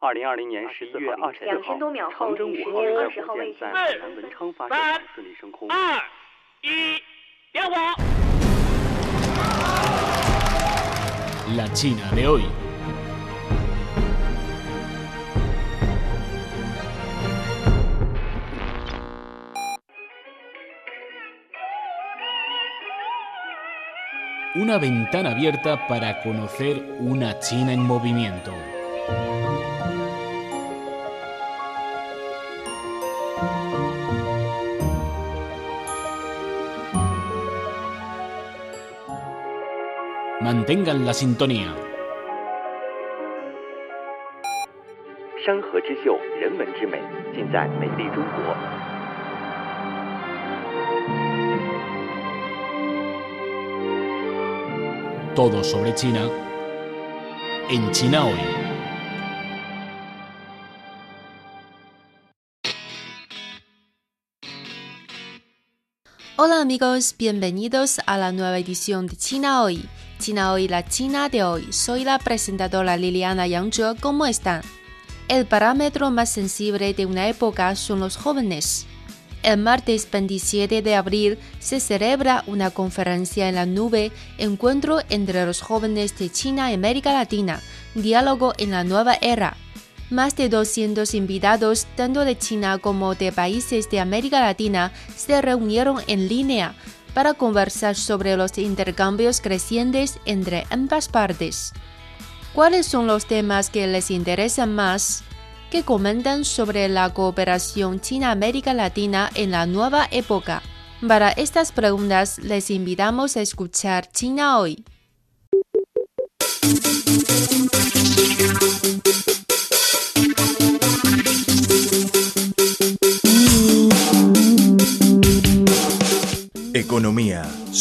二零二零年十一月二十四号，长征五号运载火箭在海南文昌发射场顺利升空。二一，点火。La China de hoy. Una ventana abierta para conocer una China en movimiento. Mantengan la sintonía. 山河之秀，人文之美，尽在美丽中国。 Todo sobre China en China hoy. Hola amigos, bienvenidos a la nueva edición de China Hoy. China Hoy, la China de hoy. Soy la presentadora Liliana Yangzhe. ¿Cómo están? El parámetro más sensible de una época son los jóvenes. El martes 27 de abril se celebra una conferencia en la nube, Encuentro entre los jóvenes de China y América Latina, Diálogo en la nueva era. Más de 200 invitados, tanto de China como de países de América Latina, se reunieron en línea para conversar sobre los intercambios crecientes entre ambas partes. ¿Cuáles son los temas que les interesan más? ¿Qué comentan sobre la cooperación China-América Latina en la nueva época? Para estas preguntas les invitamos a escuchar China hoy.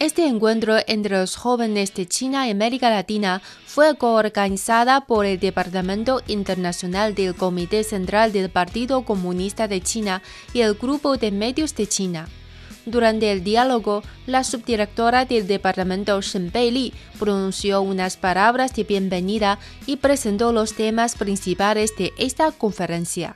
Este encuentro entre los jóvenes de China y América Latina fue coorganizada por el Departamento Internacional del Comité Central del Partido Comunista de China y el Grupo de Medios de China. Durante el diálogo, la subdirectora del departamento Shen Beili pronunció unas palabras de bienvenida y presentó los temas principales de esta conferencia.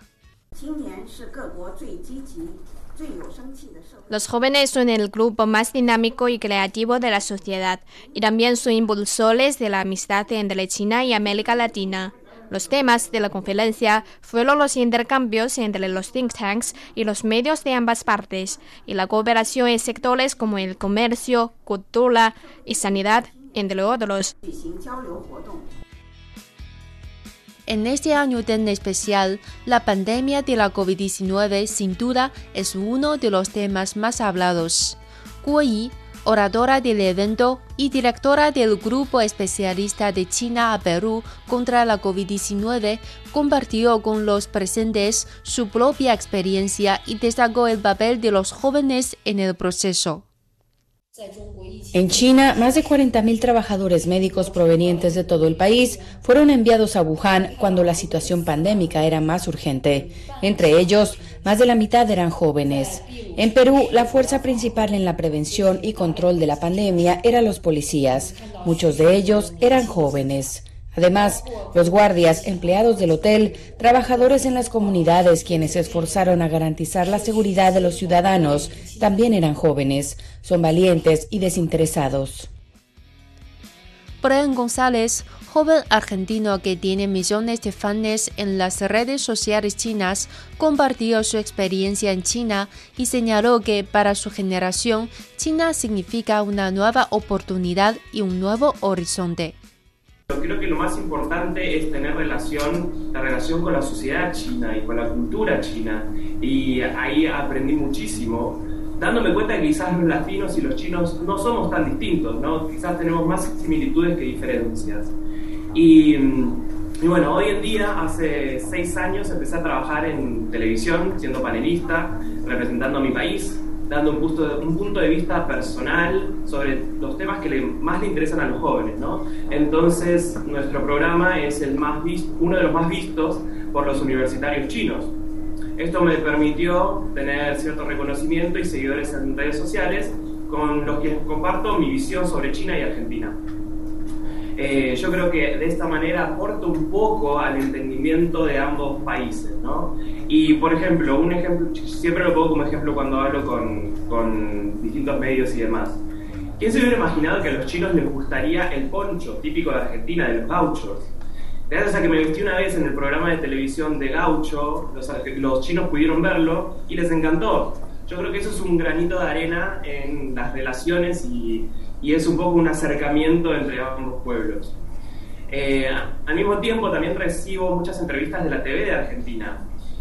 Los jóvenes son el grupo más dinámico y creativo de la sociedad y también son impulsores de la amistad entre China y América Latina. Los temas de la conferencia fueron los intercambios entre los think tanks y los medios de ambas partes y la cooperación en sectores como el comercio, cultura y sanidad, entre otros. En este año tan especial, la pandemia de la COVID-19 sin duda es uno de los temas más hablados. Guo oradora del evento y directora del Grupo Especialista de China a Perú contra la COVID-19, compartió con los presentes su propia experiencia y destacó el papel de los jóvenes en el proceso. En China, más de 40.000 trabajadores médicos provenientes de todo el país fueron enviados a Wuhan cuando la situación pandémica era más urgente. Entre ellos, más de la mitad eran jóvenes. En Perú, la fuerza principal en la prevención y control de la pandemia eran los policías. Muchos de ellos eran jóvenes. Además, los guardias, empleados del hotel, trabajadores en las comunidades quienes se esforzaron a garantizar la seguridad de los ciudadanos, también eran jóvenes, son valientes y desinteresados. Brian González, joven argentino que tiene millones de fans en las redes sociales chinas, compartió su experiencia en China y señaló que para su generación China significa una nueva oportunidad y un nuevo horizonte. Creo que lo más importante es tener relación, la relación con la sociedad china y con la cultura china. Y ahí aprendí muchísimo, dándome cuenta que quizás los latinos y los chinos no somos tan distintos, ¿no? Quizás tenemos más similitudes que diferencias. Y, y bueno, hoy en día, hace seis años, empecé a trabajar en televisión, siendo panelista, representando a mi país dando un punto, de, un punto de vista personal sobre los temas que más le interesan a los jóvenes. ¿no? Entonces, nuestro programa es el más uno de los más vistos por los universitarios chinos. Esto me permitió tener cierto reconocimiento y seguidores en redes sociales con los que comparto mi visión sobre China y Argentina. Eh, yo creo que de esta manera aporta un poco al entendimiento de ambos países, ¿no? Y, por ejemplo, un ejemplo, siempre lo pongo como ejemplo cuando hablo con, con distintos medios y demás. ¿Quién se hubiera imaginado que a los chinos les gustaría el poncho típico de Argentina, de los gauchos? Gracias a que me vestí una vez en el programa de televisión de Gaucho, los, los chinos pudieron verlo y les encantó. Yo creo que eso es un granito de arena en las relaciones y, y es un poco un acercamiento entre ambos pueblos. Eh, al mismo tiempo también recibo muchas entrevistas de la TV de Argentina.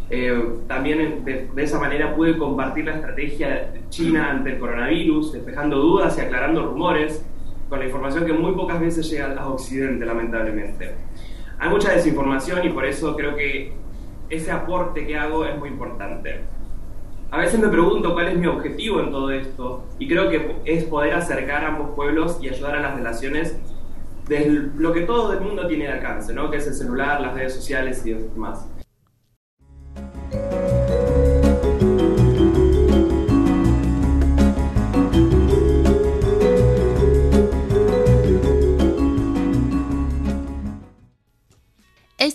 Eh, también de, esa manera pude compartir la estrategia china ante el coronavirus, despejando dudas y aclarando rumores, con la información que muy pocas veces llega a Occidente, lamentablemente. Hay mucha desinformación y por eso creo que ese aporte que hago es muy importante. A veces me pregunto cuál es mi objetivo en todo esto y creo que es poder acercar a ambos pueblos y ayudar a las relaciones de lo que todo el mundo tiene de alcance, ¿no? que es el celular, las redes sociales y demás.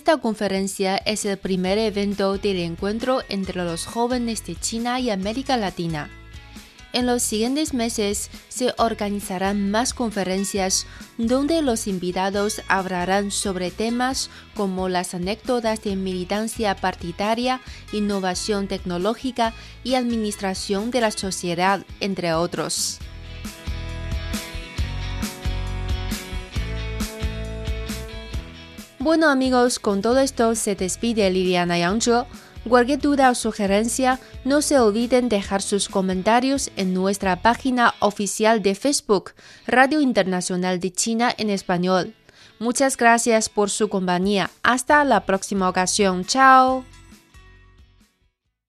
Esta conferencia es el primer evento del encuentro entre los jóvenes de China y América Latina. En los siguientes meses se organizarán más conferencias donde los invitados hablarán sobre temas como las anécdotas de militancia partidaria, innovación tecnológica y administración de la sociedad, entre otros. Bueno amigos, con todo esto se despide Liliana Yangzhe. Cualquier duda o sugerencia, no se olviden dejar sus comentarios en nuestra página oficial de Facebook, Radio Internacional de China en Español. Muchas gracias por su compañía. Hasta la próxima ocasión. Chao.